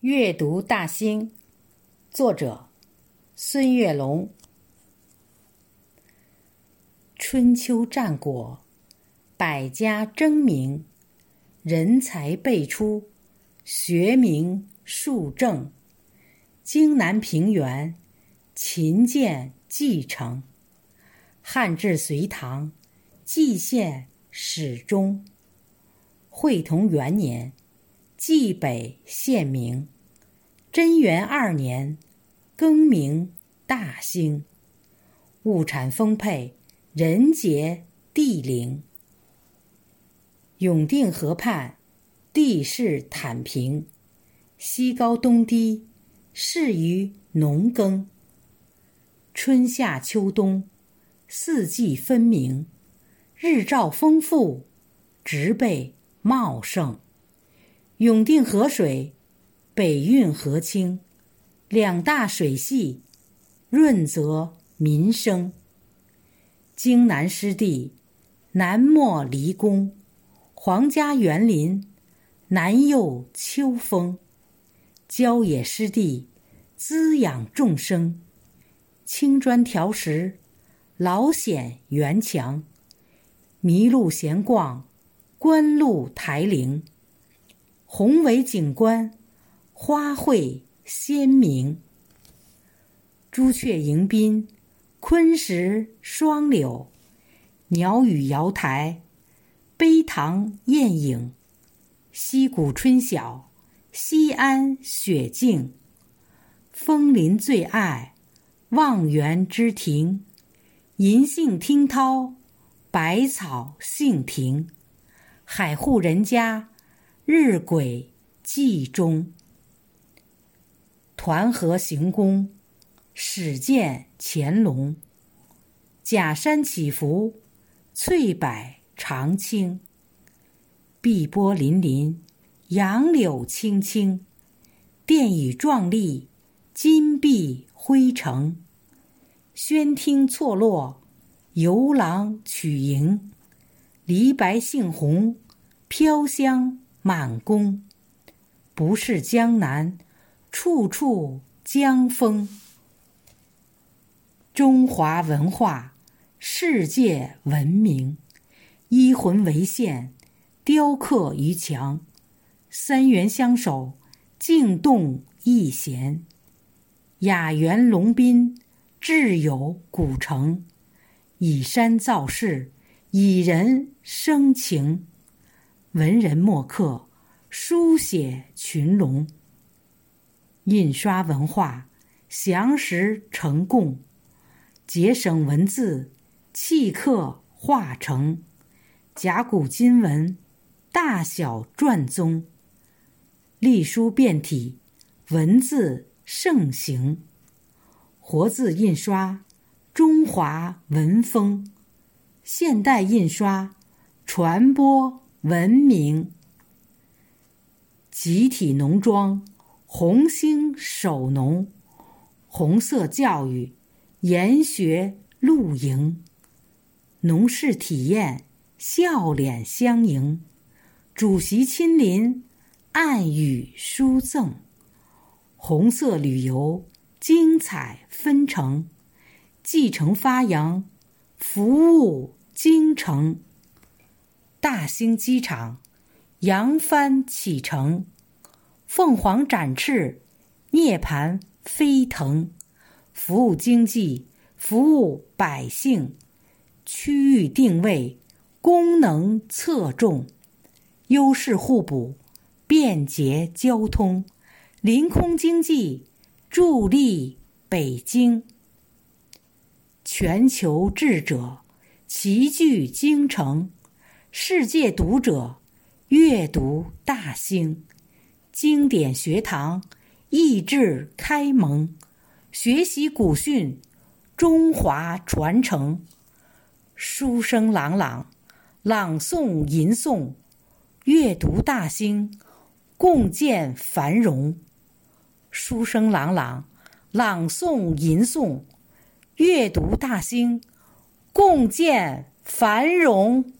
阅读大兴，作者孙月龙。春秋战国，百家争鸣，人才辈出，学名树正。荆南平原，秦建继承。汉至隋唐，蓟县始终。会同元年。蓟北县名，贞元二年，更名大兴。物产丰沛，人杰地灵。永定河畔，地势坦平，西高东低，适于农耕。春夏秋冬，四季分明，日照丰富，植被茂盛。永定河水北运河清，两大水系润泽民生。荆南湿地南没离宫，皇家园林南佑秋风。郊野湿地滋养众生，青砖条石老显园墙。麋鹿闲逛观鹿台陵。宏伟景观，花卉鲜明。朱雀迎宾，昆石双柳，鸟语瑶台，碑堂艳影。溪谷春晓，西安雪静。枫林最爱，望园之庭。银杏听涛，百草杏庭。海户人家。日晷记中，团河行宫，始见乾隆。假山起伏，翠柏长青。碧波粼粼，杨柳青青。殿宇壮丽，金碧辉呈。轩厅错落，游廊曲营。梨白杏红，飘香。满宫，不是江南，处处江风。中华文化，世界闻名。一魂为线，雕刻于墙。三元相守，静动一弦。雅园龙宾，志有古城。以山造势，以人生情。文人墨客书写群龙，印刷文化详实成贡，节省文字契刻化成。甲骨金文大小篆宗，隶书变体文字盛行，活字印刷中华文风，现代印刷传播。文明，集体农庄，红星守农，红色教育，研学露营，农事体验，笑脸相迎，主席亲临，暗语书赠，红色旅游，精彩纷呈，继承发扬，服务京城。大兴机场，扬帆启程，凤凰展翅，涅槃飞腾，服务经济，服务百姓，区域定位，功能侧重，优势互补，便捷交通，临空经济，助力北京。全球智者齐聚京城。世界读者阅读大兴，经典学堂益智开蒙，学习古训，中华传承，书声朗朗，朗诵吟诵，阅读大兴，共建繁荣。书声朗朗，朗诵吟诵，阅读大兴，共建繁荣。